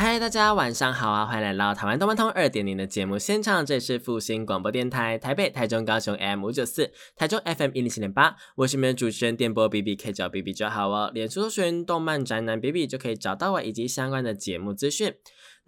嗨，大家晚上好啊！欢迎来到台湾动漫通二点零的节目现场，这里是复兴广播电台台北、台中、高雄 M 五九四，台中 FM 一零七点八，我是你们的主持人电波 B B，K，叫 B B 就好哦。脸书搜寻动漫宅男 B B 就可以找到我以及相关的节目资讯。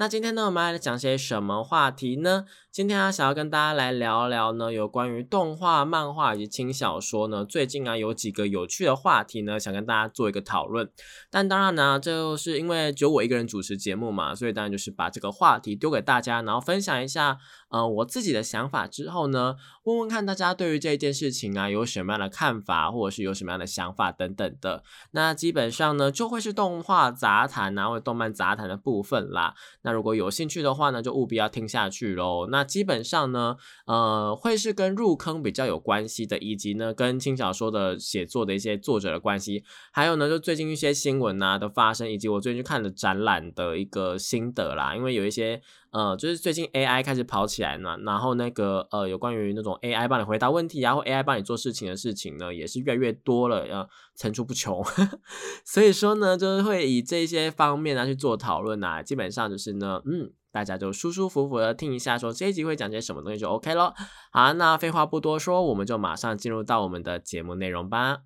那今天呢，我们来讲些什么话题呢？今天啊，想要跟大家来聊聊呢，有关于动画、漫画以及轻小说呢，最近啊有几个有趣的话题呢，想跟大家做一个讨论。但当然呢，就是因为只有我一个人主持节目嘛，所以当然就是把这个话题丢给大家，然后分享一下。呃，我自己的想法之后呢，问问看大家对于这件事情啊有什么样的看法，或者是有什么样的想法等等的。那基本上呢，就会是动画杂谈啊，或者动漫杂谈的部分啦。那如果有兴趣的话呢，就务必要听下去喽。那基本上呢，呃，会是跟入坑比较有关系的，以及呢，跟轻小说的写作的一些作者的关系，还有呢，就最近一些新闻啊的发生，以及我最近去看的展览的一个心得啦。因为有一些。呃，就是最近 AI 开始跑起来呢，然后那个呃，有关于那种 AI 帮你回答问题啊，或 AI 帮你做事情的事情呢，也是越来越多了，呃，层出不穷。所以说呢，就是会以这些方面呢去做讨论啊，基本上就是呢，嗯，大家就舒舒服服的听一下，说这一集会讲些什么东西就 OK 咯。好，那废话不多说，我们就马上进入到我们的节目内容吧。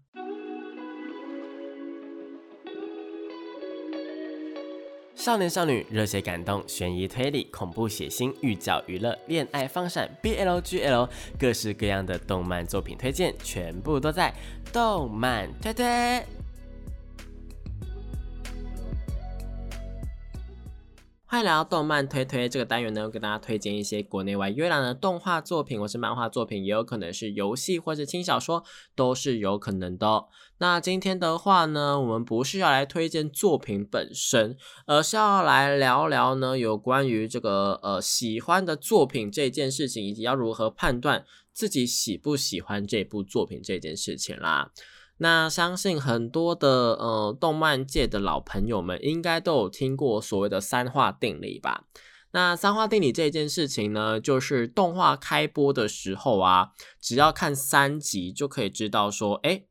少年少女、热血感动、悬疑推理、恐怖血腥、御教娱乐、恋爱放闪、BLGL，各式各样的动漫作品推荐，全部都在动漫推推。欢迎来到动漫推推这个单元呢，跟大家推荐一些国内外优良的动画作品，或是漫画作品，也有可能是游戏或是轻小说，都是有可能的。那今天的话呢，我们不是要来推荐作品本身，而是要来聊聊呢，有关于这个呃喜欢的作品这件事情，以及要如何判断自己喜不喜欢这部作品这件事情啦。那相信很多的呃动漫界的老朋友们应该都有听过所谓的三化定理吧？那三化定理这件事情呢，就是动画开播的时候啊，只要看三集就可以知道说，哎，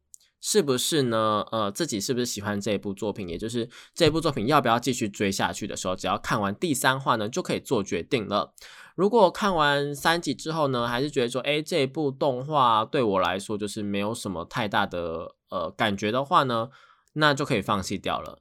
是不是呢？呃，自己是不是喜欢这一部作品？也就是这一部作品要不要继续追下去的时候，只要看完第三话呢，就可以做决定了。如果看完三集之后呢，还是觉得说，哎，这部动画对我来说就是没有什么太大的呃感觉的话呢，那就可以放弃掉了。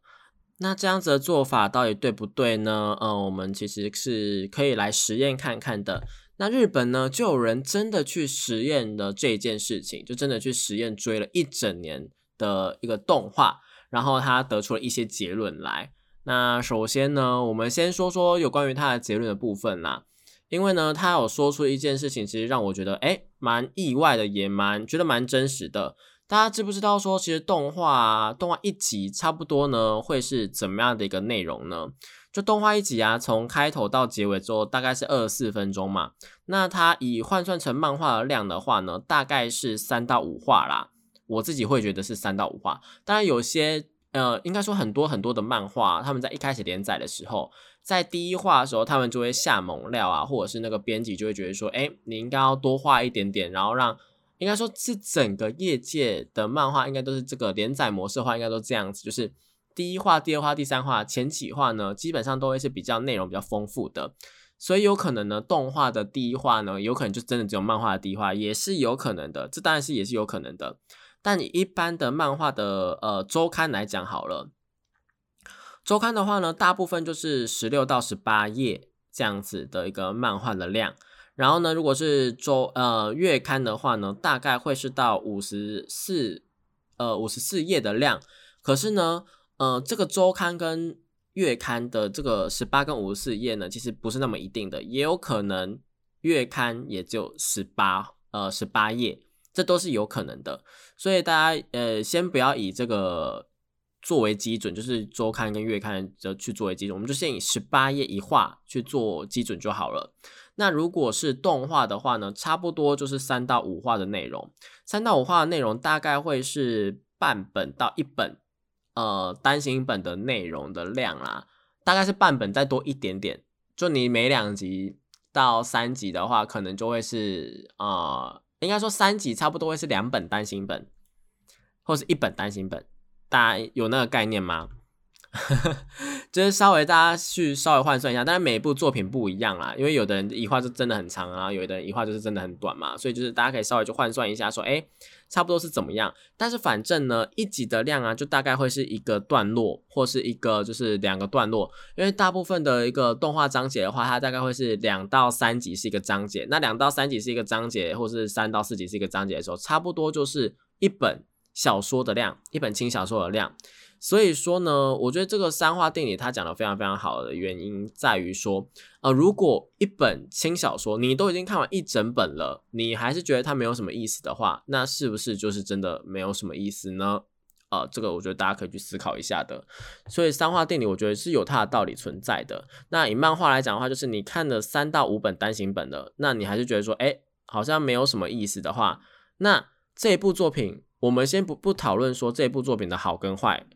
那这样子的做法到底对不对呢？呃，我们其实是可以来实验看看的。那日本呢，就有人真的去实验了这件事情，就真的去实验追了一整年的一个动画，然后他得出了一些结论来。那首先呢，我们先说说有关于他的结论的部分啦。因为呢，他有说出一件事情，其实让我觉得哎，蛮意外的，也蛮觉得蛮真实的。大家知不知道说，其实动画动画一集差不多呢，会是怎么样的一个内容呢？就动画一集啊，从开头到结尾之后，大概是二十四分钟嘛。那它以换算成漫画的量的话呢，大概是三到五话啦。我自己会觉得是三到五话。当然有些呃，应该说很多很多的漫画，他们在一开始连载的时候。在第一话的时候，他们就会下猛料啊，或者是那个编辑就会觉得说，哎，你应该要多画一点点，然后让，应该说是整个业界的漫画应该都是这个连载模式的话，应该都这样子，就是第一话、第二话、第三话、前几话呢，基本上都会是比较内容比较丰富的，所以有可能呢，动画的第一话呢，有可能就真的只有漫画的第一话，也是有可能的，这当然是也是有可能的，但你一般的漫画的呃周刊来讲好了。周刊的话呢，大部分就是十六到十八页这样子的一个漫画的量。然后呢，如果是周呃月刊的话呢，大概会是到五十四呃五十四页的量。可是呢，呃这个周刊跟月刊的这个十八跟五十四页呢，其实不是那么一定的，也有可能月刊也就十八呃十八页，这都是有可能的。所以大家呃先不要以这个。作为基准，就是周刊跟月刊的去作为基准，我们就先以十八页一画去做基准就好了。那如果是动画的话呢，差不多就是三到五画的内容，三到五画的内容大概会是半本到一本，呃，单行本的内容的量啦，大概是半本再多一点点。就你每两集到三集的话，可能就会是呃，应该说三集差不多会是两本单行本，或是一本单行本，大家有那个概念吗？就是稍微大家去稍微换算一下，但是每一部作品不一样啦，因为有的人一画就真的很长啊，有的人一画就是真的很短嘛，所以就是大家可以稍微去换算一下，说哎，差不多是怎么样。但是反正呢，一集的量啊，就大概会是一个段落，或是一个就是两个段落，因为大部分的一个动画章节的话，它大概会是两到三集是一个章节，那两到三集是一个章节，或是三到四集是一个章节的时候，差不多就是一本小说的量，一本轻小说的量。所以说呢，我觉得这个三化定理它讲的非常非常好的原因在于说，呃，如果一本轻小说你都已经看完一整本了，你还是觉得它没有什么意思的话，那是不是就是真的没有什么意思呢？呃，这个我觉得大家可以去思考一下的。所以三化定理我觉得是有它的道理存在的。那以漫画来讲的话，就是你看了三到五本单行本的，那你还是觉得说，哎，好像没有什么意思的话，那这部作品，我们先不不讨论说这部作品的好跟坏。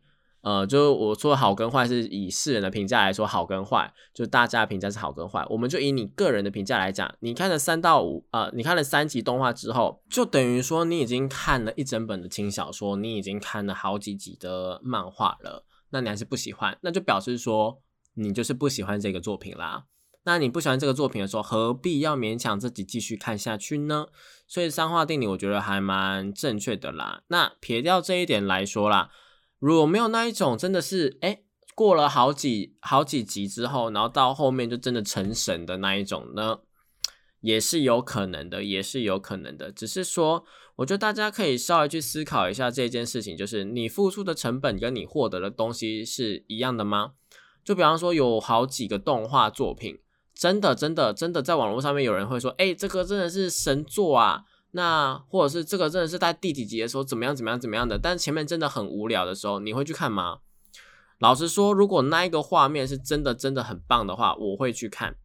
呃，就我说好跟坏是以世人的评价来说，好跟坏，就大家评价是好跟坏。我们就以你个人的评价来讲，你看了三到五，呃，你看了三集动画之后，就等于说你已经看了一整本的轻小说，你已经看了好几集的漫画了，那你还是不喜欢，那就表示说你就是不喜欢这个作品啦。那你不喜欢这个作品的时候，何必要勉强自己继续看下去呢？所以三化定理我觉得还蛮正确的啦。那撇掉这一点来说啦。如果没有那一种，真的是哎，过了好几好几集之后，然后到后面就真的成神的那一种呢，也是有可能的，也是有可能的。只是说，我觉得大家可以稍微去思考一下这件事情，就是你付出的成本跟你获得的东西是一样的吗？就比方说，有好几个动画作品，真的真的真的在网络上面有人会说，哎，这个真的是神作啊。那或者是这个真的是在第几集的时候怎么样怎么样怎么样的，但前面真的很无聊的时候，你会去看吗？老实说，如果那一个画面是真的真的很棒的话，我会去看。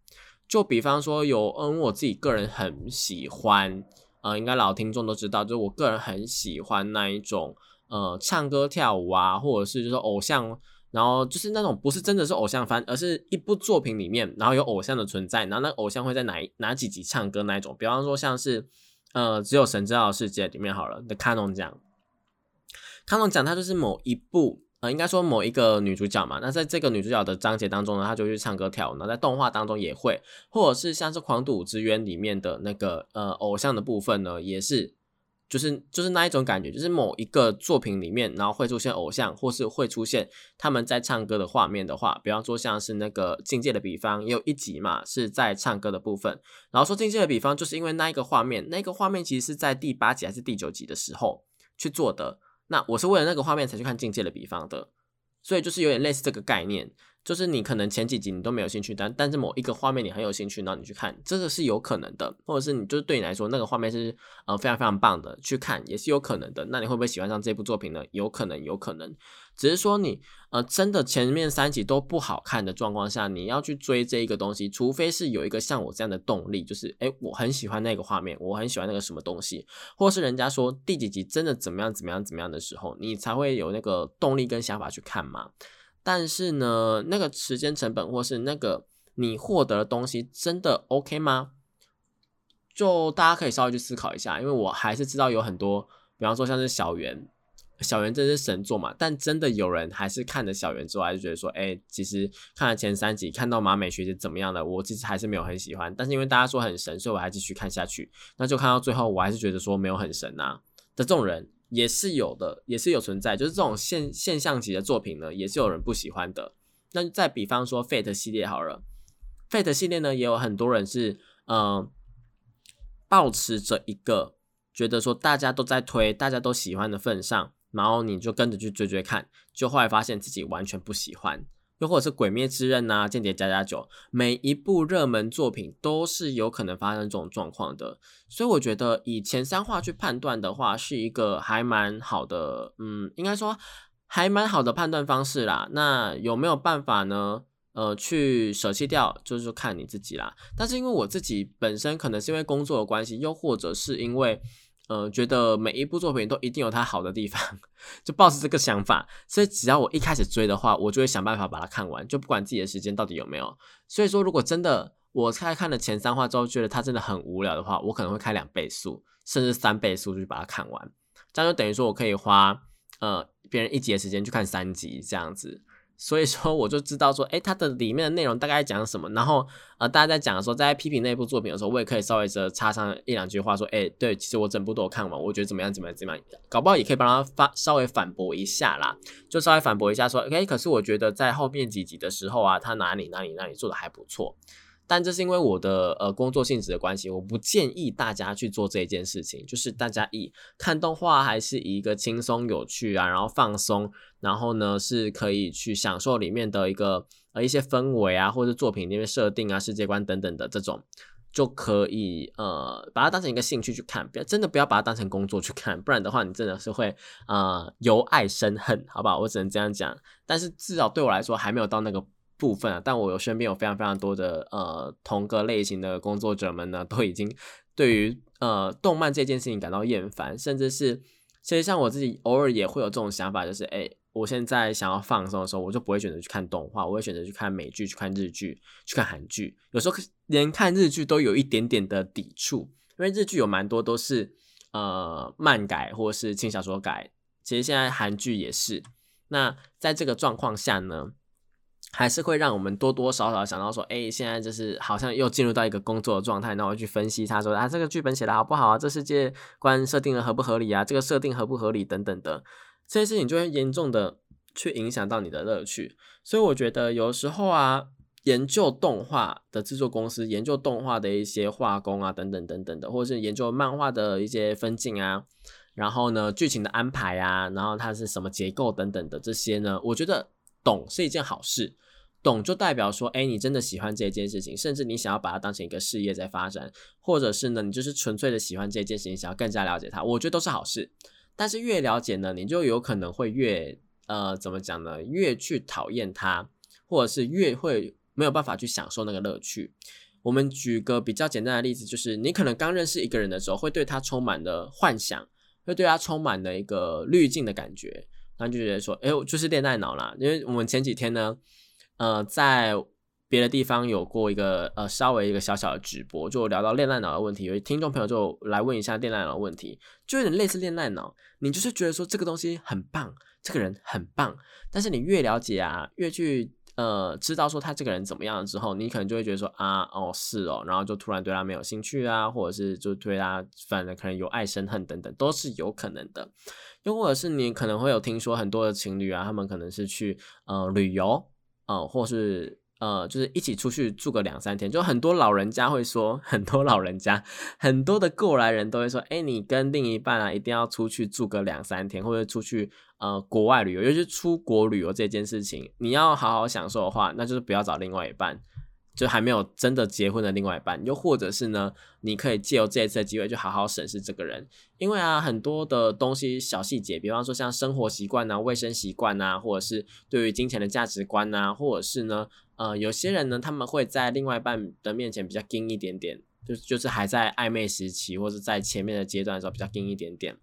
就比方说有，嗯，我自己个人很喜欢，呃，应该老听众都知道，就是我个人很喜欢那一种，呃，唱歌跳舞啊，或者是就是偶像，然后就是那种不是真的是偶像番，而是一部作品里面，然后有偶像的存在，然后那偶像会在哪哪几集唱歌那一种，比方说像是。呃，只有神知道的世界里面好了的卡农奖，卡农奖它就是某一部，呃，应该说某一个女主角嘛。那在这个女主角的章节当中呢，她就去唱歌跳舞。那在动画当中也会，或者是像是《狂赌之渊》里面的那个呃偶像的部分呢，也是。就是就是那一种感觉，就是某一个作品里面，然后会出现偶像，或是会出现他们在唱歌的画面的话，比方说像是那个境界的比方，也有一集嘛是在唱歌的部分。然后说境界的比方，就是因为那一个画面，那个画面其实是在第八集还是第九集的时候去做的。那我是为了那个画面才去看境界的比方的，所以就是有点类似这个概念。就是你可能前几集你都没有兴趣，但但是某一个画面你很有兴趣，然后你去看，这个是有可能的，或者是你就是对你来说那个画面是呃非常非常棒的，去看也是有可能的。那你会不会喜欢上这部作品呢？有可能，有可能。只是说你呃真的前面三集都不好看的状况下，你要去追这一个东西，除非是有一个像我这样的动力，就是诶我很喜欢那个画面，我很喜欢那个什么东西，或是人家说第几集真的怎么样怎么样怎么样的时候，你才会有那个动力跟想法去看嘛。但是呢，那个时间成本或是那个你获得的东西真的 OK 吗？就大家可以稍微去思考一下，因为我还是知道有很多，比方说像是小圆，小圆真是神作嘛。但真的有人还是看了小圆之后，还是觉得说，哎，其实看了前三集，看到马美学姐怎么样的，我其实还是没有很喜欢。但是因为大家说很神，所以我还继续看下去。那就看到最后，我还是觉得说没有很神啊的这种人。也是有的，也是有存在，就是这种现现象级的作品呢，也是有人不喜欢的。那再比方说 Fate 系列好了，Fate 系列呢，也有很多人是嗯，保持着一个觉得说大家都在推，大家都喜欢的份上，然后你就跟着去追追看，就后来发现自己完全不喜欢。又或者是《鬼灭之刃》呐，《间谍加加九》，每一部热门作品都是有可能发生这种状况的，所以我觉得以前三话去判断的话，是一个还蛮好的，嗯，应该说还蛮好的判断方式啦。那有没有办法呢？呃，去舍弃掉，就是看你自己啦。但是因为我自己本身可能是因为工作的关系，又或者是因为。呃，觉得每一部作品都一定有它好的地方，就抱着这个想法，所以只要我一开始追的话，我就会想办法把它看完，就不管自己的时间到底有没有。所以说，如果真的我开看了前三话之后，觉得它真的很无聊的话，我可能会开两倍速，甚至三倍速去把它看完。这样就等于说我可以花呃别人一集的时间去看三集这样子。所以说，我就知道说，哎，它的里面的内容大概讲什么。然后，呃，大家在讲的时候，在批评那部作品的时候，我也可以稍微的插上一两句话，说，哎，对，其实我整部都有看完，我觉得怎么样，怎么样，怎么样，搞不好也可以帮他发稍微反驳一下啦，就稍微反驳一下说，哎，可是我觉得在后面几集的时候啊，他哪里哪里哪里做的还不错。但这是因为我的呃工作性质的关系，我不建议大家去做这一件事情。就是大家以看动画还是以一个轻松有趣啊，然后放松，然后呢是可以去享受里面的一个呃一些氛围啊，或者作品里面设定啊、世界观等等的这种，就可以呃把它当成一个兴趣去看，不要真的不要把它当成工作去看，不然的话你真的是会呃由爱生恨，好不好？我只能这样讲。但是至少对我来说还没有到那个。部分啊，但我有身边有非常非常多的呃同个类型的工作者们呢，都已经对于呃动漫这件事情感到厌烦，甚至是其实像我自己偶尔也会有这种想法，就是哎，我现在想要放松的时候，我就不会选择去看动画，我会选择去看美剧、去看日剧、去看韩剧，有时候连看日剧都有一点点的抵触，因为日剧有蛮多都是呃漫改或是轻小说改，其实现在韩剧也是。那在这个状况下呢？还是会让我们多多少少想到说，哎，现在就是好像又进入到一个工作的状态，那我去分析他说啊，这个剧本写的好不好啊，这世界观设定的合不合理啊，这个设定合不合理等等的这些事情，就会严重的去影响到你的乐趣。所以我觉得有时候啊，研究动画的制作公司，研究动画的一些画工啊，等等等等的，或者是研究漫画的一些分镜啊，然后呢，剧情的安排啊，然后它是什么结构等等的这些呢，我觉得。懂是一件好事，懂就代表说，哎，你真的喜欢这件事情，甚至你想要把它当成一个事业在发展，或者是呢，你就是纯粹的喜欢这件事情，想要更加了解它，我觉得都是好事。但是越了解呢，你就有可能会越呃，怎么讲呢？越去讨厌它，或者是越会没有办法去享受那个乐趣。我们举个比较简单的例子，就是你可能刚认识一个人的时候，会对他充满了幻想，会对他充满了一个滤镜的感觉。他就觉得说，哎，就是恋爱脑啦。因为我们前几天呢，呃，在别的地方有过一个呃稍微一个小小的直播，就聊到恋爱脑的问题。有听众朋友就来问一下恋爱脑的问题，就有点类似恋爱脑。你就是觉得说这个东西很棒，这个人很棒，但是你越了解啊，越去。呃，知道说他这个人怎么样了之后，你可能就会觉得说啊，哦是哦，然后就突然对他没有兴趣啊，或者是就对他反正可能有爱生恨等等，都是有可能的。又或者是你可能会有听说很多的情侣啊，他们可能是去呃旅游，呃，或是。呃，就是一起出去住个两三天，就很多老人家会说，很多老人家，很多的过来人都会说，哎，你跟另一半啊，一定要出去住个两三天，或者出去呃国外旅游，尤其出国旅游这件事情，你要好好享受的话，那就是不要找另外一半。就还没有真的结婚的另外一半，又或者是呢，你可以借由这一次的机会，就好好审视这个人，因为啊，很多的东西小细节，比方说像生活习惯啊、卫生习惯啊，或者是对于金钱的价值观啊，或者是呢，呃，有些人呢，他们会在另外一半的面前比较硬一点点，就就是还在暧昧时期，或者在前面的阶段的时候比较硬一点点。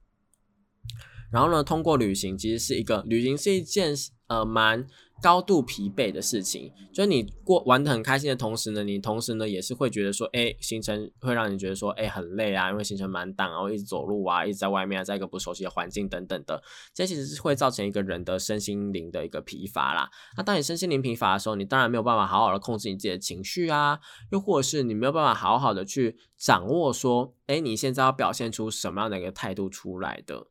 然后呢，通过旅行，其实是一个旅行是一件呃蛮。高度疲惫的事情，就是你过玩的很开心的同时呢，你同时呢也是会觉得说，哎，行程会让你觉得说，哎，很累啊，因为行程满档，然后一直走路啊，一直在外面啊，在一个不熟悉的环境等等的，这其实是会造成一个人的身心灵的一个疲乏啦。那当你身心灵疲乏的时候，你当然没有办法好好的控制你自己的情绪啊，又或者是你没有办法好好的去掌握说，哎，你现在要表现出什么样的一个态度出来的，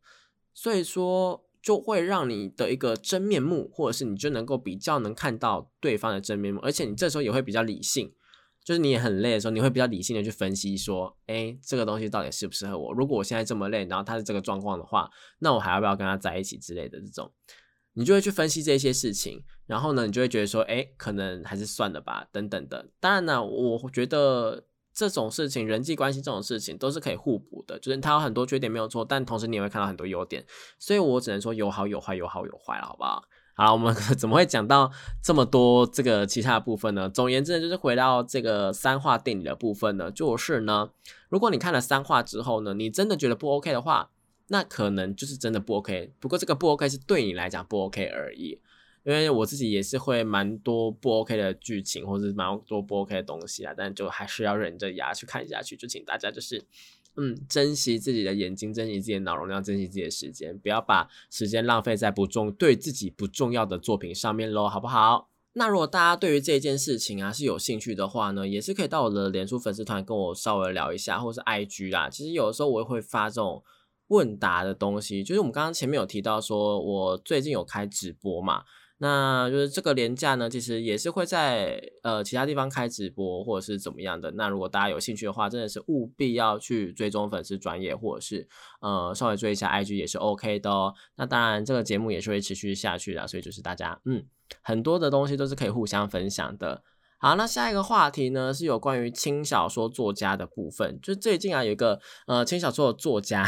所以说。就会让你的一个真面目，或者是你就能够比较能看到对方的真面目，而且你这时候也会比较理性，就是你也很累的时候，你会比较理性的去分析说，哎，这个东西到底适不适合我？如果我现在这么累，然后他是这个状况的话，那我还要不要跟他在一起之类的这种，你就会去分析这些事情，然后呢，你就会觉得说，哎，可能还是算了吧，等等的。当然呢，我觉得。这种事情，人际关系这种事情都是可以互补的，就是它有很多缺点没有错，但同时你也会看到很多优点，所以我只能说有好有坏，有好有坏了，好不好？好，我们 怎么会讲到这么多这个其他的部分呢？总言之呢，就是回到这个三化定理的部分呢，就是呢，如果你看了三化之后呢，你真的觉得不 OK 的话，那可能就是真的不 OK。不过这个不 OK 是对你来讲不 OK 而已。因为我自己也是会蛮多不 OK 的剧情，或者是蛮多不 OK 的东西啊，但就还是要忍着牙去看下去。就请大家就是，嗯，珍惜自己的眼睛，珍惜自己的脑容量，珍惜自己的时间，不要把时间浪费在不重对自己不重要的作品上面喽，好不好？那如果大家对于这件事情啊是有兴趣的话呢，也是可以到我的脸书粉丝团跟我稍微聊一下，或是 IG 啦。其实有的时候我也会发这种问答的东西，就是我们刚刚前面有提到说，我最近有开直播嘛。那就是这个廉价呢，其实也是会在呃其他地方开直播或者是怎么样的。那如果大家有兴趣的话，真的是务必要去追踪粉丝专业，或者是呃稍微追一下 IG 也是 OK 的哦。那当然这个节目也是会持续下去的，所以就是大家嗯很多的东西都是可以互相分享的。好，那下一个话题呢是有关于轻小说作家的部分，就最近啊有一个呃轻小说的作家。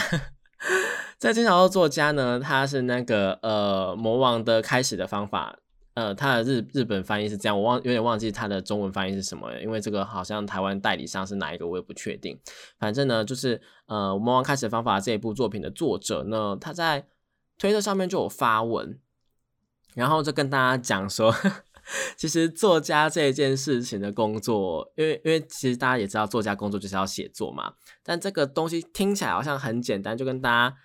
在金小说作家呢，他是那个呃魔王的开始的方法，呃，他的日日本翻译是这样，我忘有点忘记他的中文翻译是什么，因为这个好像台湾代理商是哪一个，我也不确定。反正呢，就是呃魔王开始的方法这一部作品的作者呢，他在推特上面就有发文，然后就跟大家讲说。其实作家这件事情的工作，因为因为其实大家也知道，作家工作就是要写作嘛。但这个东西听起来好像很简单，就跟大家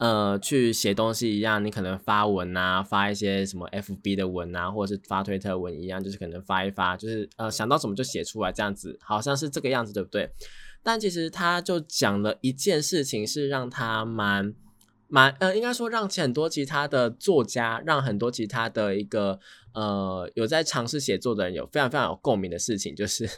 呃去写东西一样，你可能发文啊，发一些什么 FB 的文啊，或者是发推特文一样，就是可能发一发，就是呃想到什么就写出来这样子，好像是这个样子，对不对？但其实他就讲了一件事情，是让他蛮。蛮呃，应该说让很多其他的作家，让很多其他的一个呃有在尝试写作的人有非常非常有共鸣的事情，就是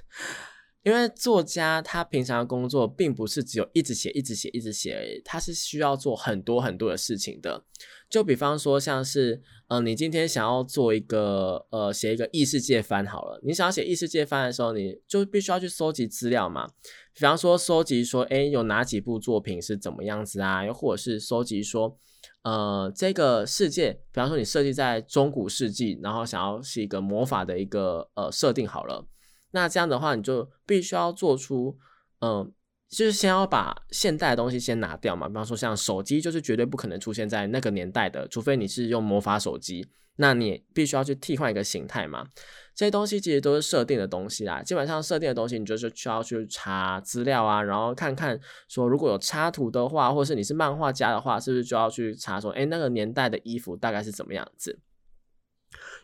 因为作家他平常的工作并不是只有一直写、一直写、一直写而已，他是需要做很多很多的事情的。就比方说，像是呃，你今天想要做一个呃写一个异世界番好了，你想要写异世界番的时候，你就必须要去搜集资料嘛。比方说，搜集说，哎，有哪几部作品是怎么样子啊？又或者是搜集说，呃，这个世界，比方说你设计在中古世纪，然后想要是一个魔法的一个呃设定好了，那这样的话，你就必须要做出，嗯，就是先要把现代的东西先拿掉嘛。比方说，像手机，就是绝对不可能出现在那个年代的，除非你是用魔法手机，那你必须要去替换一个形态嘛。这些东西其实都是设定的东西啦，基本上设定的东西，你就是需要去查资料啊，然后看看说如果有插图的话，或是你是漫画家的话，是不是就要去查说，哎，那个年代的衣服大概是怎么样子？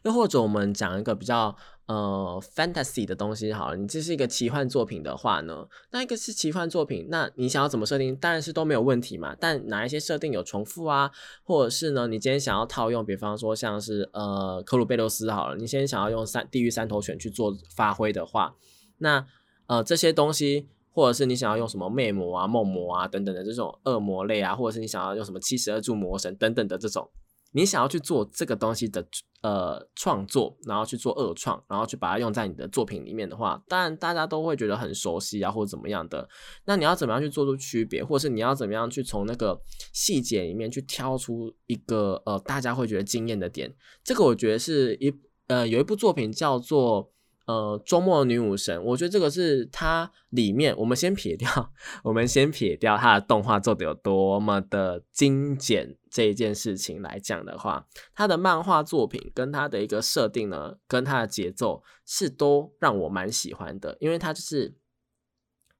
又或者我们讲一个比较。呃，fantasy 的东西好了，你这是一个奇幻作品的话呢，那一个是奇幻作品，那你想要怎么设定，当然是都没有问题嘛。但哪一些设定有重复啊，或者是呢，你今天想要套用，比方说像是呃，克鲁贝洛斯好了，你现在想要用三地狱三头犬去做发挥的话，那呃这些东西，或者是你想要用什么魅魔啊、梦魔啊等等的这种恶魔类啊，或者是你想要用什么七十二柱魔神等等的这种。你想要去做这个东西的呃创作，然后去做二创，然后去把它用在你的作品里面的话，当然大家都会觉得很熟悉啊，或者怎么样的。那你要怎么样去做出区别，或是你要怎么样去从那个细节里面去挑出一个呃大家会觉得惊艳的点？这个我觉得是一呃有一部作品叫做。呃，周末女武神，我觉得这个是它里面，我们先撇掉，我们先撇掉它的动画做的有多么的精简这一件事情来讲的话，它的漫画作品跟它的一个设定呢，跟它的节奏是都让我蛮喜欢的，因为它就是。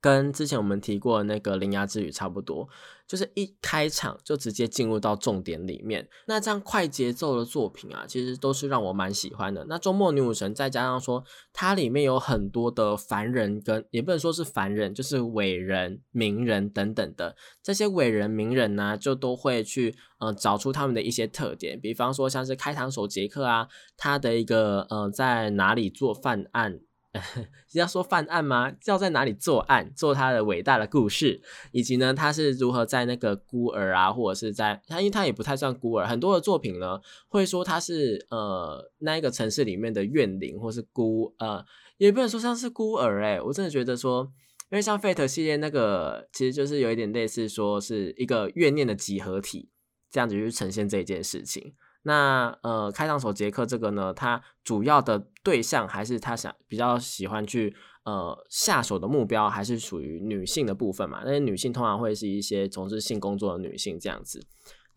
跟之前我们提过的那个《铃芽之旅》差不多，就是一开场就直接进入到重点里面。那这样快节奏的作品啊，其实都是让我蛮喜欢的。那《周末女武神》再加上说，它里面有很多的凡人，跟也不能说是凡人，就是伟人、名人等等的这些伟人、名人呢，就都会去呃找出他们的一些特点，比方说像是开膛手杰克啊，他的一个呃在哪里做犯案。要说犯案吗？要在哪里作案，做他的伟大的故事，以及呢，他是如何在那个孤儿啊，或者是在他，因为他也不太算孤儿，很多的作品呢会说他是呃那一个城市里面的怨灵，或是孤呃，也不能说像是孤儿哎，我真的觉得说，因为像 Fate 系列那个，其实就是有一点类似说是一个怨念的集合体，这样子去呈现这件事情。那呃，开膛手杰克这个呢，他主要的对象还是他想比较喜欢去呃下手的目标，还是属于女性的部分嘛？那些女性通常会是一些从事性工作的女性这样子。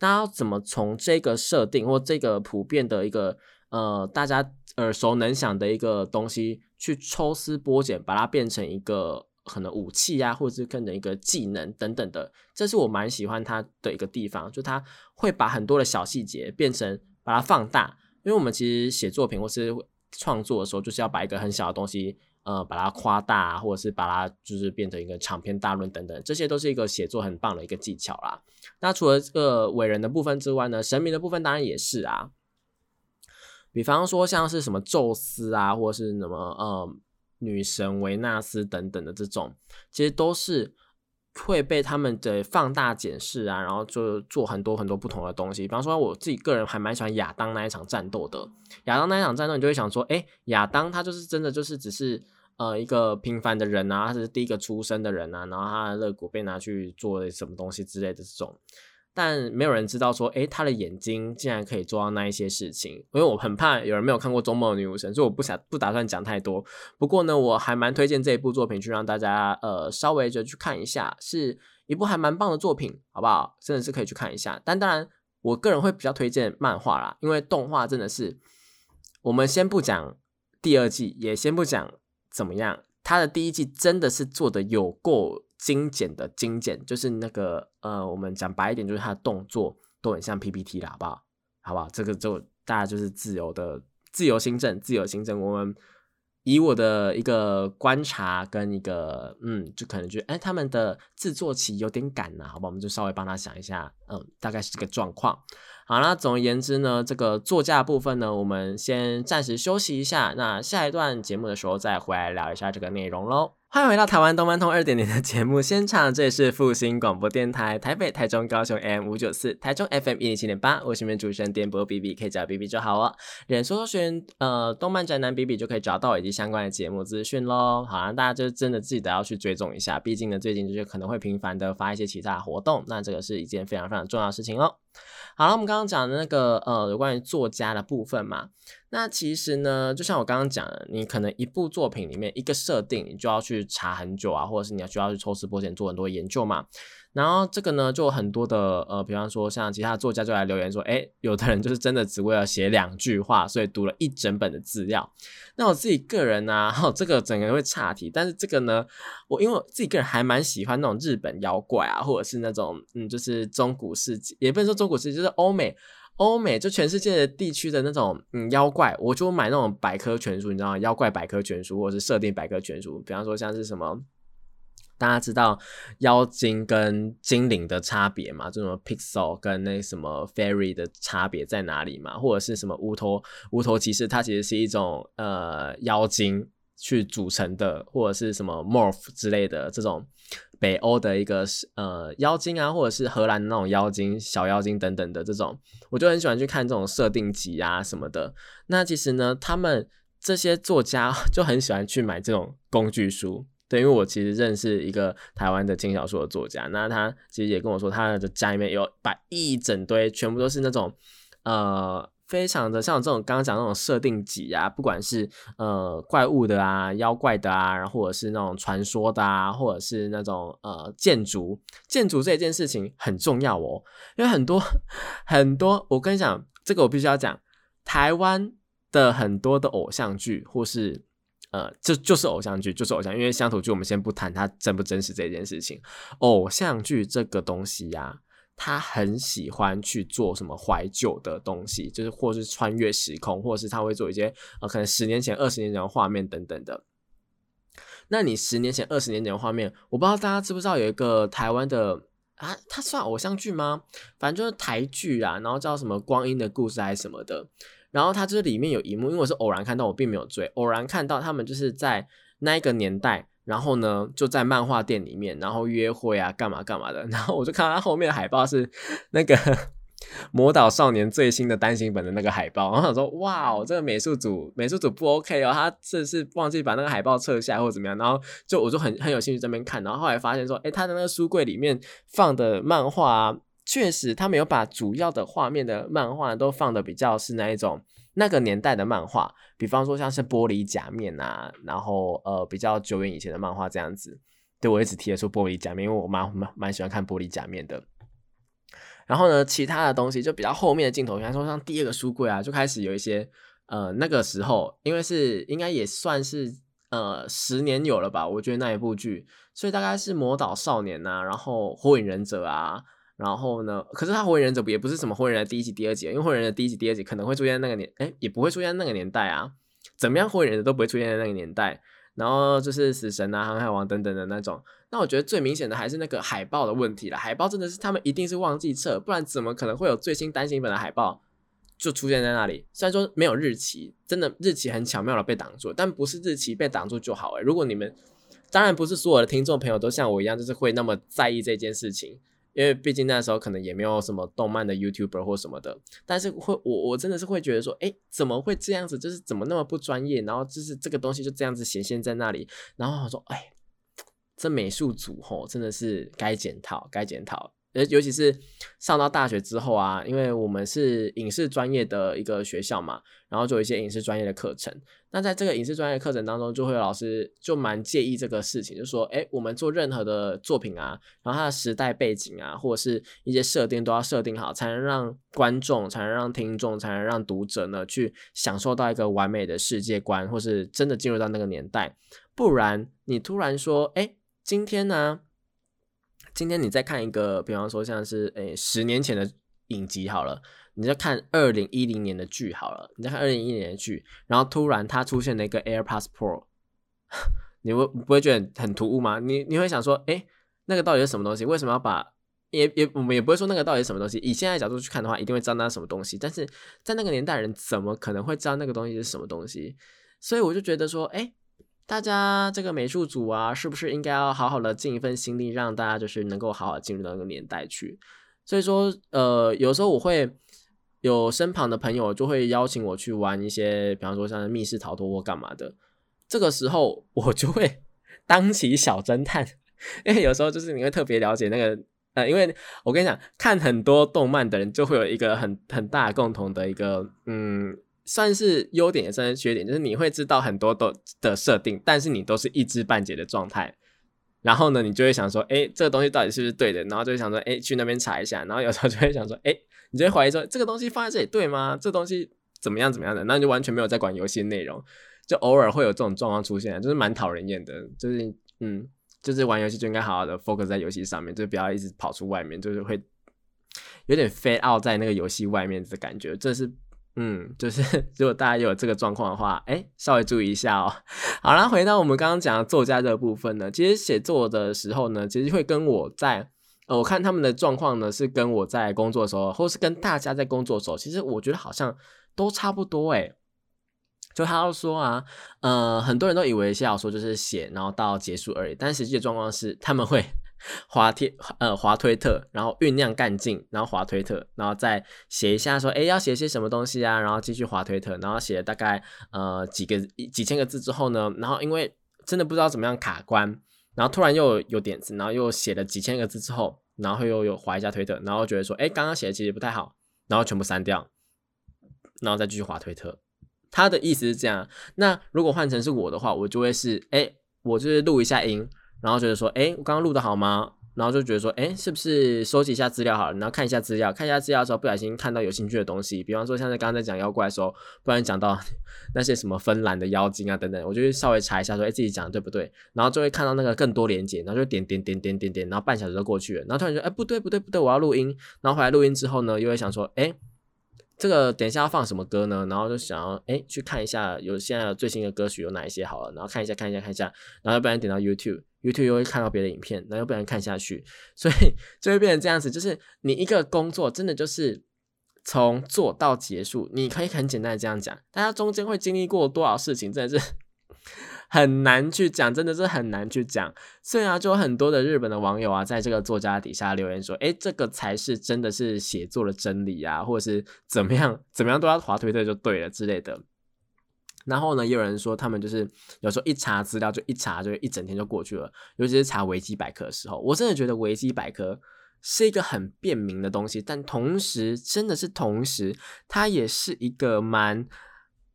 那要怎么从这个设定或这个普遍的一个呃大家耳熟能详的一个东西，去抽丝剥茧，把它变成一个可能武器啊，或者是变成一个技能等等的？这是我蛮喜欢它的一个地方，就它会把很多的小细节变成。把它放大，因为我们其实写作品或是创作的时候，就是要把一个很小的东西，呃，把它夸大，或者是把它就是变成一个长篇大论等等，这些都是一个写作很棒的一个技巧啦。那除了这个伟人的部分之外呢，神明的部分当然也是啊。比方说像是什么宙斯啊，或者是什么呃女神维纳斯等等的这种，其实都是。会被他们的放大检视啊，然后就做很多很多不同的东西。比方说，我自己个人还蛮喜欢亚当那一场战斗的。亚当那一场战斗，你就会想说，哎，亚当他就是真的就是只是呃一个平凡的人啊，他是第一个出生的人啊，然后他的肋骨被拿去做什么东西之类的这种。但没有人知道说，诶，他的眼睛竟然可以做到那一些事情。因为我很怕有人没有看过《中梦的女武神》，所以我不想不打算讲太多。不过呢，我还蛮推荐这一部作品，去让大家呃稍微就去看一下，是一部还蛮棒的作品，好不好？真的是可以去看一下。但当然，我个人会比较推荐漫画啦，因为动画真的是，我们先不讲第二季，也先不讲怎么样，它的第一季真的是做的有够。精简的精简，就是那个呃，我们讲白一点，就是他的动作都很像 PPT 啦，好不好？好不好？这个就大家就是自由的自由新政，自由新政。我们以我的一个观察跟一个嗯，就可能觉得哎，他们的制作期有点赶呐，好吧？我们就稍微帮他想一下，嗯，大概是这个状况。好，那总而言之呢，这个座驾部分呢，我们先暂时休息一下，那下一段节目的时候再回来聊一下这个内容喽。欢迎回到台湾动漫通二点零的节目现场，这里是复兴广播电台台北、台中、高雄 M 五九四，台中 FM 一零七点八，我是你们主持人电波 B B，可以找 B B 就好哦。脸书搜寻呃动漫宅男 B B 就可以找到以及相关的节目资讯喽。好啦，大家就真的记得要去追踪一下，毕竟呢最近就是可能会频繁的发一些其他活动，那这个是一件非常非常重要的事情哦。好了，我们刚刚讲的那个呃有关于作家的部分嘛。那其实呢，就像我刚刚讲的，你可能一部作品里面一个设定，你就要去查很久啊，或者是你要需要去抽丝剥茧做很多研究嘛。然后这个呢，就很多的呃，比方说像其他作家就来留言说，哎，有的人就是真的只为了写两句话，所以读了一整本的资料。那我自己个人呢，这个整个会岔题，但是这个呢，我因为我自己个人还蛮喜欢那种日本妖怪啊，或者是那种嗯，就是中古世纪，也不能说中古世纪，就是欧美。欧美就全世界的地区的那种嗯妖怪，我就买那种百科全书，你知道吗？妖怪百科全书或者是设定百科全书，比方说像是什么，大家知道妖精跟精灵的差别嘛？这种 pixel 跟那什么 fairy 的差别在哪里嘛？或者是什么乌托乌托骑士，它其实是一种呃妖精去组成的，或者是什么 morph 之类的这种。北欧的一个呃妖精啊，或者是荷兰那种妖精、小妖精等等的这种，我就很喜欢去看这种设定集啊什么的。那其实呢，他们这些作家 就很喜欢去买这种工具书。对，因为我其实认识一个台湾的轻小说的作家，那他其实也跟我说，他的家里面有摆一整堆，全部都是那种呃。非常的像这种刚刚讲那种设定集啊，不管是呃怪物的啊、妖怪的啊，然后或者是那种传说的啊，或者是那种呃建筑，建筑这件事情很重要哦，因为很多很多，我跟你讲，这个我必须要讲，台湾的很多的偶像剧或是呃就就是偶像剧，就是偶像，因为乡土剧我们先不谈它真不真实这件事情，偶像剧这个东西呀。他很喜欢去做什么怀旧的东西，就是或是穿越时空，或是他会做一些呃，可能十年前、二十年前的画面等等的。那你十年前、二十年前的画面，我不知道大家知不知道有一个台湾的啊，它算偶像剧吗？反正就是台剧啊，然后叫什么《光阴的故事》还是什么的。然后它就是里面有一幕，因为我是偶然看到，我并没有追，偶然看到他们就是在那一个年代。然后呢，就在漫画店里面，然后约会啊，干嘛干嘛的。然后我就看到他后面的海报是那个《魔导少年》最新的单行本的那个海报。然后想说，哇哦，这个美术组美术组不 OK 哦，他这是忘记把那个海报撤下或者怎么样。然后就我就很很有兴趣这边看。然后后来发现说，哎，他的那个书柜里面放的漫画确实他们有把主要的画面的漫画都放的比较是那一种那个年代的漫画，比方说像是玻璃假面啊，然后呃比较久远以前的漫画这样子。对我一直提的出玻璃假面，因为我蛮蛮蛮喜欢看玻璃假面的。然后呢，其他的东西就比较后面的镜头，比方说像第二个书柜啊，就开始有一些呃那个时候，因为是应该也算是呃十年有了吧，我觉得那一部剧，所以大概是魔导少年呐，然后火影忍者啊，然后呢，可是他火影忍者也不是什么火影忍者第一集、第二集，因为火影忍者第一集、第二集可能会出现那个年，哎，也不会出现那个年代啊，怎么样火影忍者都不会出现在那个年代。然后就是死神啊、航海王等等的那种，那我觉得最明显的还是那个海报的问题了。海报真的是他们一定是忘记撤，不然怎么可能会有最新单行本的海报就出现在那里？虽然说没有日期，真的日期很巧妙的被挡住，但不是日期被挡住就好诶。如果你们当然不是所有的听众朋友都像我一样，就是会那么在意这件事情。因为毕竟那时候可能也没有什么动漫的 YouTuber 或什么的，但是会我我真的是会觉得说，哎，怎么会这样子？就是怎么那么不专业？然后就是这个东西就这样子显现在那里，然后我说，哎，这美术组吼真的是该检讨，该检讨。呃，尤其是上到大学之后啊，因为我们是影视专业的一个学校嘛，然后就有一些影视专业的课程。那在这个影视专业课程当中，就会有老师就蛮介意这个事情，就说，哎，我们做任何的作品啊，然后它的时代背景啊，或者是一些设定都要设定好，才能让观众、才能让听众、才能让读者呢去享受到一个完美的世界观，或是真的进入到那个年代。不然你突然说，哎，今天呢？今天你再看一个，比方说像是诶十年前的影集好了，你再看二零一零年的剧好了，你再看二零一零年的剧，然后突然它出现了一个 AirPods Pro，你会不会觉得很突兀吗？你你会想说，哎，那个到底是什么东西？为什么要把也也我们也不会说那个到底是什么东西？以现在角度去看的话，一定会知道那是什么东西。但是在那个年代，人怎么可能会知道那个东西是什么东西？所以我就觉得说，哎。大家这个美术组啊，是不是应该要好好的尽一份心力，让大家就是能够好好进入到那个年代去？所以说，呃，有时候我会有身旁的朋友就会邀请我去玩一些，比方说像密室逃脱或干嘛的。这个时候我就会 当起小侦探，因为有时候就是你会特别了解那个，呃，因为我跟你讲，看很多动漫的人就会有一个很很大共同的一个，嗯。算是优点也算是缺点，就是你会知道很多都的设定，但是你都是一知半解的状态。然后呢，你就会想说，哎，这个东西到底是不是对的？然后就会想说，哎，去那边查一下。然后有时候就会想说，哎，你就会怀疑说，这个东西放在这里对吗？这东西怎么样怎么样的？那你就完全没有在管游戏内容，就偶尔会有这种状况出现，就是蛮讨人厌的。就是嗯，就是玩游戏就应该好好的 focus 在游戏上面，就不要一直跑出外面，就是会有点 fade out 在那个游戏外面的感觉，这是。嗯，就是 如果大家有这个状况的话，哎，稍微注意一下哦。好啦，回到我们刚刚讲的作家这个部分呢，其实写作的时候呢，其实会跟我在，呃，我看他们的状况呢，是跟我在工作的时候，或是跟大家在工作的时候，其实我觉得好像都差不多哎。就他要说啊，呃，很多人都以为写小说就是写，然后到结束而已，但实际的状况是他们会。滑贴呃滑推特，然后酝酿干劲，然后滑推特，然后再写一下说，哎，要写些什么东西啊？然后继续滑推特，然后写了大概呃几个几千个字之后呢，然后因为真的不知道怎么样卡关，然后突然又有点子，然后又写了几千个字之后，然后又有滑一下推特，然后觉得说，哎，刚刚写的其实不太好，然后全部删掉，然后再继续滑推特。他的意思是这样。那如果换成是我的话，我就会是，哎，我就是录一下音。然后觉得说，哎，我刚刚录的好吗？然后就觉得说，哎，是不是收集一下资料好了？然后看一下资料，看一下资料的时候，不小心看到有兴趣的东西，比方说像在刚刚在讲妖怪的时候，不然讲到 那些什么芬兰的妖精啊等等，我就稍微查一下，说，哎，自己讲的对不对？然后就会看到那个更多连接，然后就点点点点点点，然后半小时就过去了。然后突然说，哎，不对不对不对，我要录音。然后回来录音之后呢，又会想说，哎，这个等一下要放什么歌呢？然后就想要，哎，去看一下有现在最新的歌曲有哪一些好了，然后看一下看一下看一下，然后不然点到 YouTube。YouTube 又会看到别的影片，然后又不能看下去，所以就会变成这样子。就是你一个工作，真的就是从做到结束，你可以很简单的这样讲，大家中间会经历过多少事情，真的是 很难去讲，真的是很难去讲。所以啊，就有很多的日本的网友啊，在这个作家底下留言说：“哎，这个才是真的是写作的真理啊，或者是怎么样怎么样都要划推特就对了之类的。”然后呢，也有人说他们就是有时候一查资料就一查就一整天就过去了，尤其是查维基百科的时候，我真的觉得维基百科是一个很便民的东西，但同时真的是同时，它也是一个蛮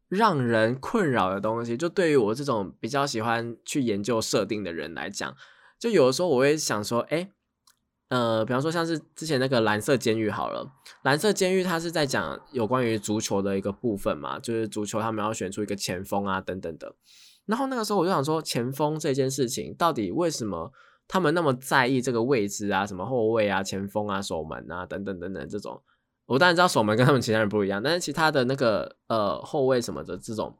让人困扰的东西。就对于我这种比较喜欢去研究设定的人来讲，就有的时候我会想说，哎。呃，比方说像是之前那个蓝色监狱好了，蓝色监狱它是在讲有关于足球的一个部分嘛，就是足球他们要选出一个前锋啊等等的。然后那个时候我就想说，前锋这件事情到底为什么他们那么在意这个位置啊，什么后卫啊、前锋啊、守门啊等等等等这种。我当然知道守门跟他们其他人不一样，但是其他的那个呃后卫什么的这种。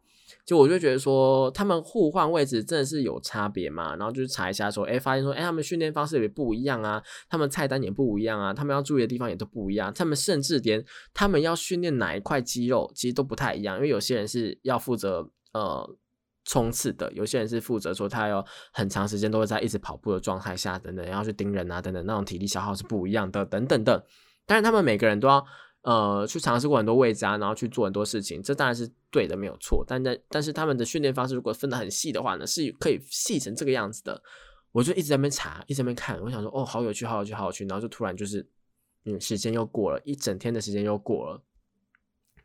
就我就觉得说，他们互换位置真的是有差别嘛？然后就是查一下说，哎，发现说，哎，他们训练方式也不一样啊，他们菜单也不一样啊，他们要注意的地方也都不一样，他们甚至连他们要训练哪一块肌肉其实都不太一样，因为有些人是要负责呃冲刺的，有些人是负责说他要很长时间都会在一直跑步的状态下等等，然后去盯人啊等等，那种体力消耗是不一样的等等的。但是他们每个人都要。呃，去尝试过很多位置啊，然后去做很多事情，这当然是对的，没有错。但在但是他们的训练方式如果分得很细的话呢，是可以细成这个样子的。我就一直在那边查，一直在那边看，我想说，哦，好有趣，好有趣，好有趣。然后就突然就是，嗯，时间又过了一整天的时间又过了。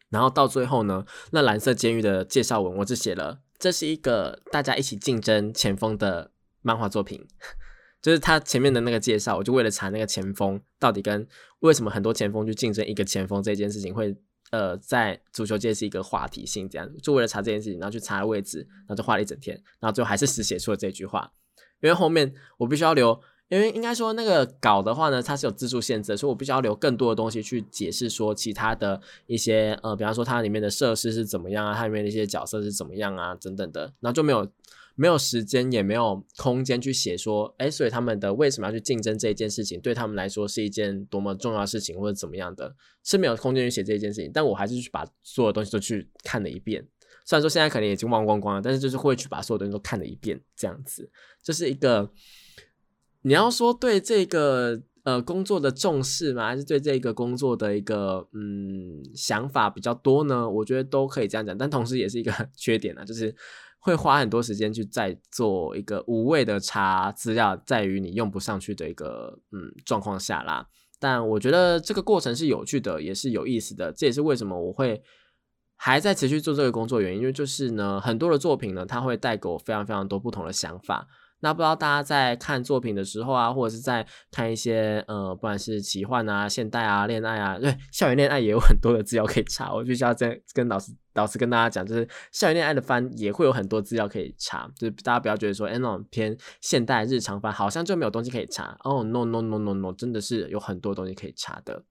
然后到最后呢，那蓝色监狱的介绍文，我只写了，这是一个大家一起竞争前锋的漫画作品。就是他前面的那个介绍，我就为了查那个前锋到底跟为什么很多前锋去竞争一个前锋这件事情会呃在足球界是一个话题性，这样就为了查这件事情，然后去查位置，然后就画了一整天，然后最后还是死写出了这句话，因为后面我必须要留，因为应该说那个稿的话呢，它是有字数限制，所以我必须要留更多的东西去解释说其他的一些呃，比方说它里面的设施是怎么样啊，它里面的一些角色是怎么样啊，等等的，然后就没有。没有时间，也没有空间去写说，哎，所以他们的为什么要去竞争这一件事情，对他们来说是一件多么重要的事情，或者怎么样的，是没有空间去写这一件事情。但我还是去把所有东西都去看了一遍，虽然说现在可能已经忘光光了，但是就是会去把所有东西都看了一遍，这样子，这是一个你要说对这个呃工作的重视吗？还是对这个工作的一个嗯想法比较多呢？我觉得都可以这样讲，但同时也是一个 缺点呢，就是。会花很多时间去再做一个无谓的查资料，在于你用不上去的一个嗯状况下啦。但我觉得这个过程是有趣的，也是有意思的。这也是为什么我会还在持续做这个工作原因，因为就是呢，很多的作品呢，它会带给我非常非常多不同的想法。那不知道大家在看作品的时候啊，或者是在看一些呃，不管是奇幻啊、现代啊、恋爱啊，对校园恋爱也有很多的资料可以查。我必须要在跟老师老师跟大家讲，就是校园恋爱的番也会有很多资料可以查，就是大家不要觉得说，哎，那种偏现代日常番好像就没有东西可以查。哦，no no no no no，真的是有很多东西可以查的。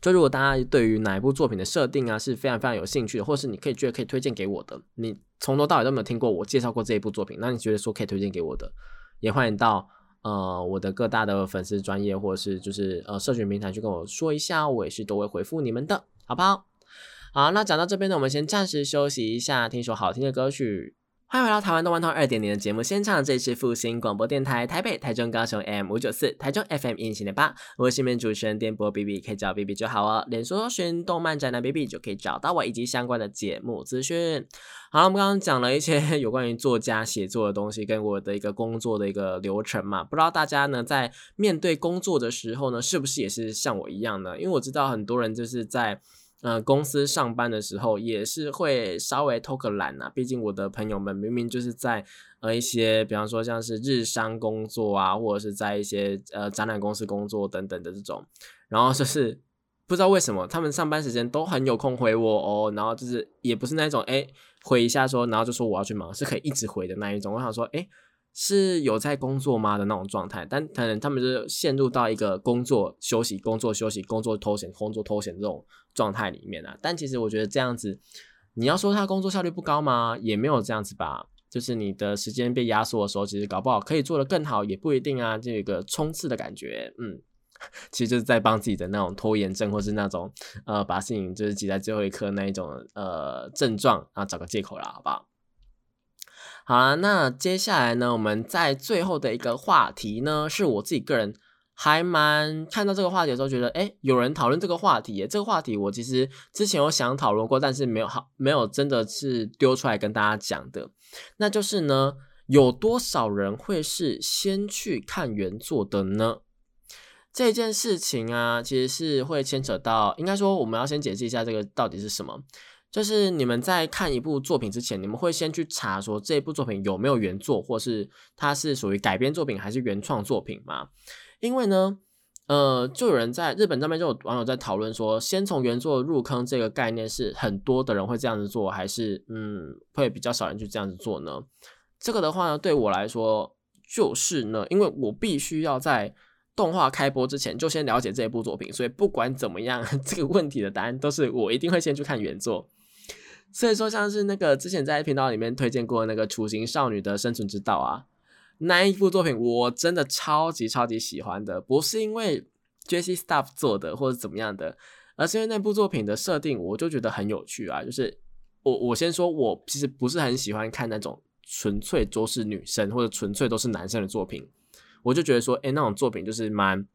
就如果大家对于哪一部作品的设定啊是非常非常有兴趣的，或是你可以觉得可以推荐给我的，你从头到尾都没有听过我介绍过这一部作品，那你觉得说可以推荐给我的，也欢迎到呃我的各大的粉丝专业或者是就是呃社群平台去跟我说一下，我也是都会回复你们的，好不好？好，那讲到这边呢，我们先暂时休息一下，听首好听的歌曲。欢迎回到台湾动漫通二点零的节目现场，这里是复兴广播电台台北、台中、高雄 M 五九四，台中 FM 一零点八，我是新面主持人电波 B B，可以找 B B 就好哦。脸书搜寻动漫宅男 B B 就可以找到我以及相关的节目资讯。好了，我们刚刚讲了一些有关于作家写作的东西，跟我的一个工作的一个流程嘛。不知道大家呢在面对工作的时候呢，是不是也是像我一样呢？因为我知道很多人就是在。呃，公司上班的时候也是会稍微偷个懒呐。毕竟我的朋友们明明就是在呃一些，比方说像是日商工作啊，或者是在一些呃展览公司工作等等的这种，然后就是不知道为什么他们上班时间都很有空回我哦，然后就是也不是那种哎回一下说，然后就说我要去忙，是可以一直回的那一种。我想说，哎。是有在工作吗的那种状态，但可能他们是陷入到一个工作休息、工作休息、工作偷闲、工作偷闲这种状态里面啊。但其实我觉得这样子，你要说他工作效率不高吗？也没有这样子吧。就是你的时间被压缩的时候，其实搞不好可以做得更好，也不一定啊。这个冲刺的感觉，嗯，其实就是在帮自己的那种拖延症，或是那种呃把事情就是挤在最后一刻那一种呃症状啊，找个借口啦，好不好？好了，那接下来呢？我们在最后的一个话题呢，是我自己个人还蛮看到这个话题的时候，觉得哎，有人讨论这个话题耶。这个话题我其实之前有想讨论过，但是没有好，没有真的是丢出来跟大家讲的。那就是呢，有多少人会是先去看原作的呢？这件事情啊，其实是会牵扯到，应该说我们要先解释一下这个到底是什么。就是你们在看一部作品之前，你们会先去查说这部作品有没有原作，或是它是属于改编作品还是原创作品吗？因为呢，呃，就有人在日本那边就有网友在讨论说，先从原作入坑这个概念是很多的人会这样子做，还是嗯会比较少人去这样子做呢？这个的话呢，对我来说就是呢，因为我必须要在。动画开播之前就先了解这一部作品，所以不管怎么样，这个问题的答案都是我一定会先去看原作。所以说，像是那个之前在频道里面推荐过那个《雏形少女的生存之道》啊，那一部作品我真的超级超级喜欢的，不是因为 J.C. Staff 做的或者怎么样的，而是因为那部作品的设定，我就觉得很有趣啊。就是我我先说，我其实不是很喜欢看那种纯粹都是女生或者纯粹都是男生的作品。我就觉得说，哎，那种作品就是蛮，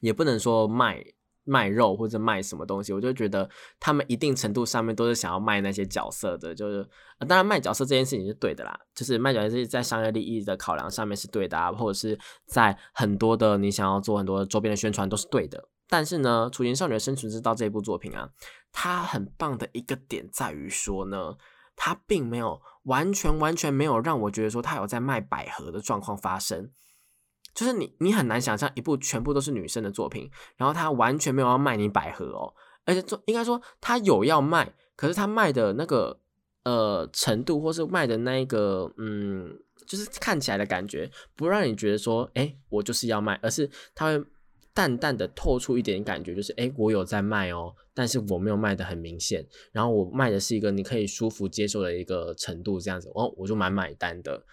也不能说卖卖肉或者卖什么东西。我就觉得他们一定程度上面都是想要卖那些角色的，就是当然卖角色这件事情是对的啦，就是卖角色在商业利益的考量上面是对的啊，或者是在很多的你想要做很多周边的宣传都是对的。但是呢，《雏形少女的生存之道》这部作品啊，它很棒的一个点在于说呢，它并没有完全完全没有让我觉得说它有在卖百合的状况发生。就是你，你很难想象一部全部都是女生的作品，然后他完全没有要卖你百合哦，而且做应该说他有要卖，可是他卖的那个呃程度，或是卖的那一个嗯，就是看起来的感觉，不让你觉得说，哎，我就是要卖，而是他会淡淡的透出一点感觉，就是哎，我有在卖哦，但是我没有卖的很明显，然后我卖的是一个你可以舒服接受的一个程度，这样子，哦，我就蛮买单的。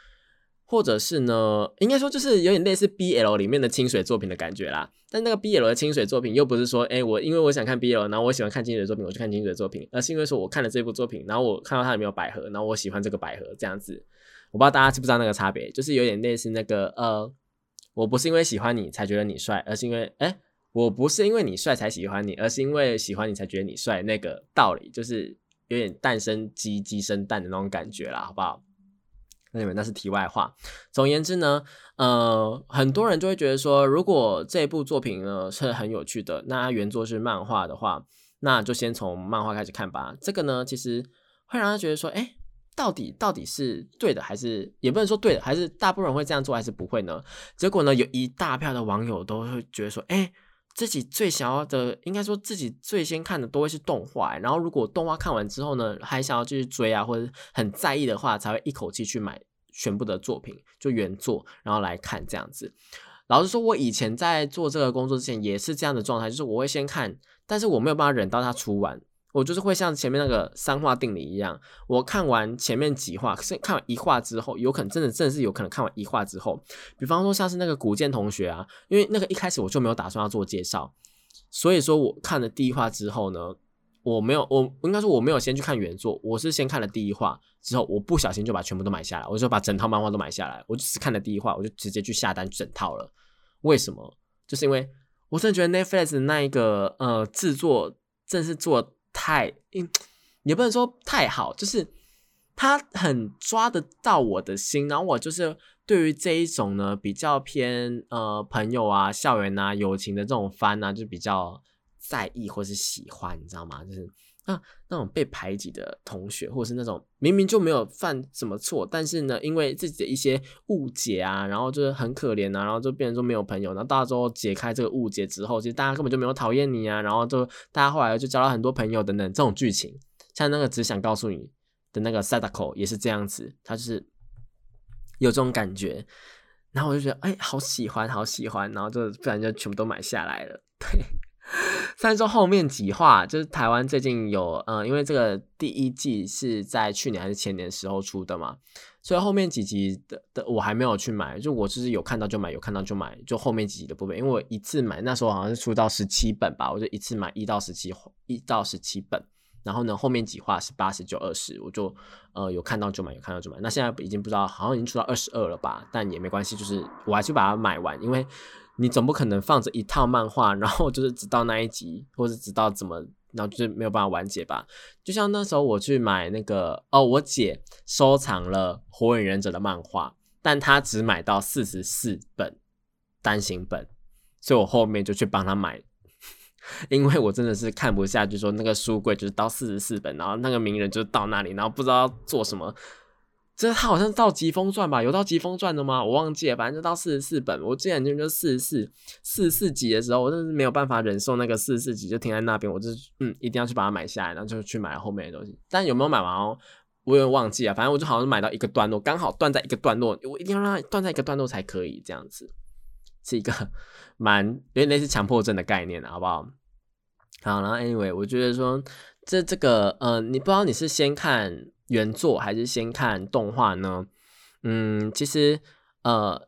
或者是呢，应该说就是有点类似 BL 里面的清水作品的感觉啦。但那个 BL 的清水作品又不是说，哎，我因为我想看 BL，然后我喜欢看清水作品，我去看清水作品，而是因为说我看了这部作品，然后我看到它里面有百合，然后我喜欢这个百合这样子。我不知道大家知不知道那个差别，就是有点类似那个呃，我不是因为喜欢你才觉得你帅，而是因为哎，我不是因为你帅才喜欢你，而是因为喜欢你才觉得你帅，那个道理就是有点蛋生鸡，鸡生蛋的那种感觉啦，好不好？那你们那是题外话。总言之呢，呃，很多人就会觉得说，如果这部作品呢是很有趣的，那原作是漫画的话，那就先从漫画开始看吧。这个呢，其实会让他觉得说，哎，到底到底是对的，还是也不能说对的，还是大部分人会这样做，还是不会呢？结果呢，有一大票的网友都会觉得说，哎。自己最想要的，应该说自己最先看的都会是动画。然后如果动画看完之后呢，还想要继续追啊，或者很在意的话，才会一口气去买全部的作品，就原作，然后来看这样子。老实说，我以前在做这个工作之前也是这样的状态，就是我会先看，但是我没有办法忍到它出完。我就是会像前面那个三话定理一样，我看完前面几话，是看完一话之后，有可能真的真的是有可能看完一话之后，比方说像是那个古剑同学啊，因为那个一开始我就没有打算要做介绍，所以说我看了第一话之后呢，我没有我应该说我没有先去看原作，我是先看了第一话之后，我不小心就把全部都买下来，我就把整套漫画都买下来，我就只看了第一话，我就直接去下单整套了。为什么？就是因为我真的觉得 Netflix 那一个呃制作正是做。太，也不能说太好，就是他很抓得到我的心，然后我就是对于这一种呢比较偏呃朋友啊、校园啊、友情的这种番啊，就比较在意或是喜欢，你知道吗？就是。啊，那种被排挤的同学，或者是那种明明就没有犯什么错，但是呢，因为自己的一些误解啊，然后就是很可怜啊，然后就变成说没有朋友。然后到时候解开这个误解之后，其实大家根本就没有讨厌你啊，然后就大家后来就交了很多朋友等等这种剧情。像那个只想告诉你的那个 Sadako 也是这样子，他就是有这种感觉。然后我就觉得哎，好喜欢，好喜欢，然后就不然就全部都买下来了，对。但是说后面几话，就是台湾最近有，嗯，因为这个第一季是在去年还是前年时候出的嘛，所以后面几集的的我还没有去买，就我就是有看到就买，有看到就买，就后面几集的部分，因为我一次买那时候好像是出到十七本吧，我就一次买一到十七，一到十七本，然后呢后面几话是八十九二十，我就呃有看到就买，有看到就买，那现在已经不知道，好像已经出到二十二了吧，但也没关系，就是我还是把它买完，因为。你总不可能放着一套漫画，然后就是直到那一集，或者直到怎么，然后就是没有办法完结吧？就像那时候我去买那个哦，我姐收藏了《火影忍者》的漫画，但她只买到四十四本单行本，所以我后面就去帮她买，因为我真的是看不下去，说那个书柜就是到四十四本，然后那个名人就到那里，然后不知道做什么。这他好像到疾风传吧？有到疾风传的吗？我忘记了，反正就到四十四本。我之前就就四十四四十四集的时候，我真是没有办法忍受那个四十四集就停在那边，我就嗯，一定要去把它买下来，然后就去买后面的东西。但有没有买完哦？我也忘记啊。反正我就好像买到一个段落，刚好断在一个段落，我一定要让它断在一个段落才可以，这样子是一个 蛮有点类似强迫症的概念，好不好？好，然后 anyway，我觉得说这这个呃，你不知道你是先看。原作还是先看动画呢？嗯，其实呃，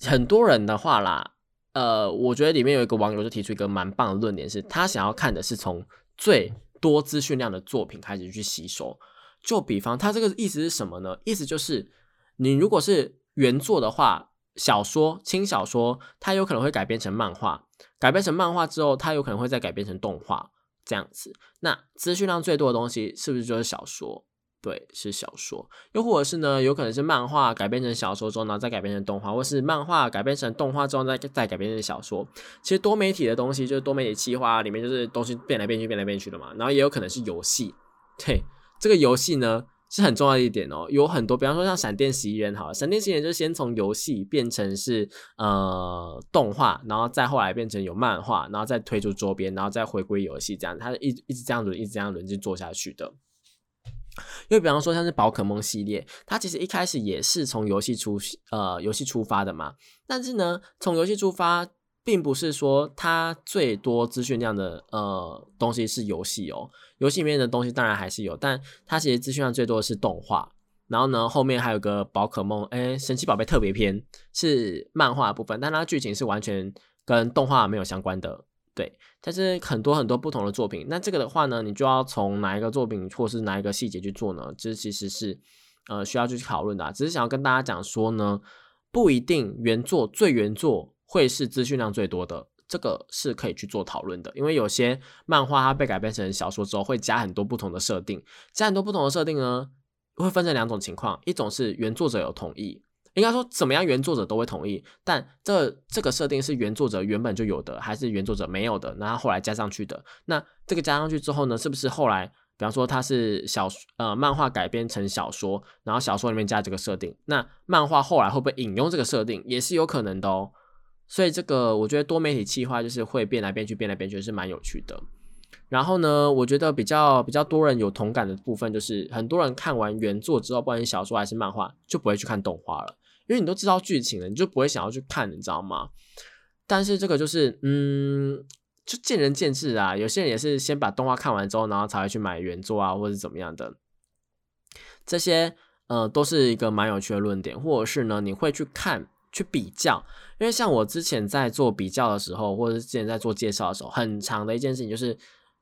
很多人的话啦，呃，我觉得里面有一个网友就提出一个蛮棒的论点，是他想要看的是从最多资讯量的作品开始去吸收。就比方他这个意思是什么呢？意思就是你如果是原作的话，小说轻小说，它有可能会改编成漫画，改编成漫画之后，它有可能会再改编成动画这样子。那资讯量最多的东西是不是就是小说？对，是小说，又或者是呢，有可能是漫画改编成小说之后，然后再改编成动画，或是漫画改编成动画之后，再再改编成小说。其实多媒体的东西，就是多媒体企划里面，就是东西变来变去，变来变去的嘛。然后也有可能是游戏，对，这个游戏呢是很重要的一点哦。有很多，比方说像闪电十一人，好，闪电十一人就先从游戏变成是呃动画，然后再后来变成有漫画，然后再推出周边，然后再回归游戏，这样，它一一直这样轮，一直这样轮着做下去的。因为比方说像是宝可梦系列，它其实一开始也是从游戏出呃游戏出发的嘛。但是呢，从游戏出发，并不是说它最多资讯量的呃东西是游戏哦。游戏里面的东西当然还是有，但它其实资讯量最多的是动画。然后呢，后面还有个宝可梦哎神奇宝贝特别篇是漫画部分，但它剧情是完全跟动画没有相关的。对，但是很多很多不同的作品，那这个的话呢，你就要从哪一个作品或是哪一个细节去做呢？这其实是呃需要去讨论的。只是想要跟大家讲说呢，不一定原作最原作会是资讯量最多的，这个是可以去做讨论的。因为有些漫画它被改编成小说之后，会加很多不同的设定，加很多不同的设定呢，会分成两种情况，一种是原作者有同意。应该说，怎么样原作者都会同意，但这这个设定是原作者原本就有的，还是原作者没有的，那他后来加上去的？那这个加上去之后呢，是不是后来，比方说它是小呃漫画改编成小说，然后小说里面加这个设定，那漫画后来会不会引用这个设定，也是有可能的哦。所以这个我觉得多媒体企划就是会变来变去，变来变去是蛮有趣的。然后呢，我觉得比较比较多人有同感的部分，就是很多人看完原作之后，不管是小说还是漫画，就不会去看动画了。因为你都知道剧情了，你就不会想要去看，你知道吗？但是这个就是，嗯，就见仁见智啊。有些人也是先把动画看完之后，然后才会去买原作啊，或者怎么样的。这些呃，都是一个蛮有趣的论点，或者是呢，你会去看去比较。因为像我之前在做比较的时候，或者是之前在做介绍的时候，很长的一件事情就是。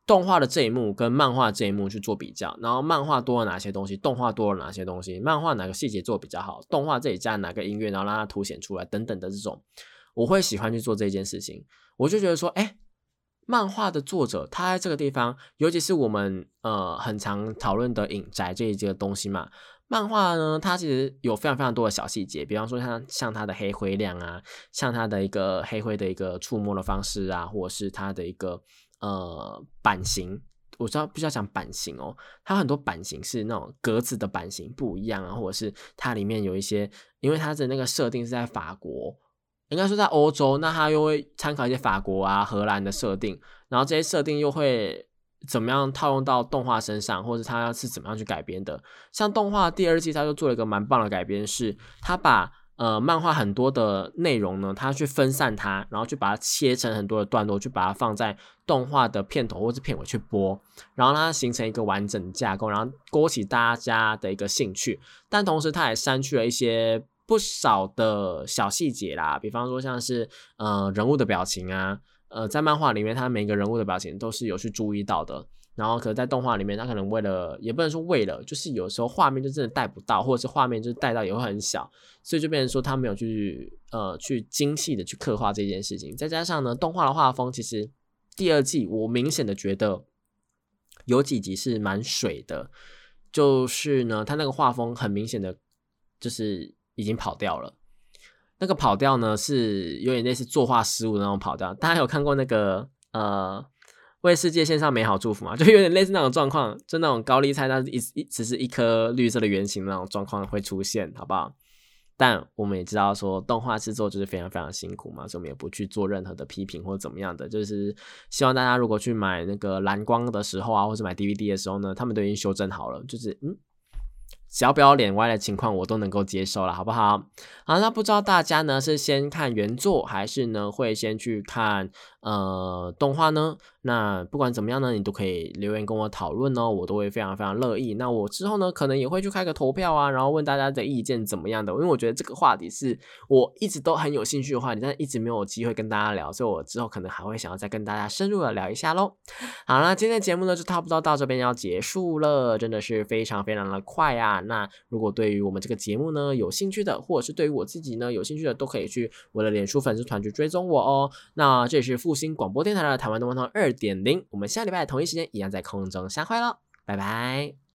动画的这一幕跟漫画这一幕去做比较，然后漫画多了哪些东西，动画多了哪些东西，漫画哪个细节做比较好，动画这里加哪个音乐，然后让它凸显出来等等的这种，我会喜欢去做这件事情。我就觉得说，哎，漫画的作者他在这个地方，尤其是我们呃很常讨论的影宅这一节东西嘛，漫画呢，它其实有非常非常多的小细节，比方说像像它的黑灰亮啊，像它的一个黑灰的一个触摸的方式啊，或者是它的一个。呃，版型我知道，不需要讲版型哦。它很多版型是那种格子的版型不一样啊，或者是它里面有一些，因为它的那个设定是在法国，应该说在欧洲，那它又会参考一些法国啊、荷兰的设定，然后这些设定又会怎么样套用到动画身上，或者它是怎么样去改编的？像动画第二季，它就做了一个蛮棒的改编，是它把。呃，漫画很多的内容呢，它去分散它，然后去把它切成很多的段落，去把它放在动画的片头或者片尾去播，然后它形成一个完整架构，然后勾起大家的一个兴趣。但同时，它也删去了一些不少的小细节啦，比方说像是呃人物的表情啊，呃在漫画里面，他每个人物的表情都是有去注意到的。然后可能在动画里面，他可能为了也不能说为了，就是有时候画面就真的带不到，或者是画面就是带到也会很小，所以就变成说他没有去呃去精细的去刻画这件事情。再加上呢，动画的画风其实第二季我明显的觉得有几集是蛮水的，就是呢，他那个画风很明显的就是已经跑掉了。那个跑调呢是有点类似作画失误那种跑调。大家有看过那个呃为世界献上美好祝福吗？就有点类似那种状况，就那种高丽菜，但是一一只是一颗绿色的圆形那种状况会出现，好不好？但我们也知道说动画制作就是非常非常辛苦嘛，所以我们也不去做任何的批评或者怎么样的，就是希望大家如果去买那个蓝光的时候啊，或者买 DVD 的时候呢，他们都已经修正好了，就是嗯。只要不要脸歪的情况，我都能够接受了，好不好？好，那不知道大家呢是先看原作，还是呢会先去看呃动画呢？那不管怎么样呢，你都可以留言跟我讨论哦，我都会非常非常乐意。那我之后呢，可能也会去开个投票啊，然后问大家的意见怎么样的，因为我觉得这个话题是我一直都很有兴趣的话题，但一直没有机会跟大家聊，所以我之后可能还会想要再跟大家深入的聊一下喽。好了，今天的节目呢就差不多到这边要结束了，真的是非常非常的快啊。那如果对于我们这个节目呢有兴趣的，或者是对于我自己呢有兴趣的，都可以去我的脸书粉丝团去追踪我哦。那这里是复兴广播电台的台湾东方通二。点零，我们下礼拜同一时间一样在空中相会喽，拜拜。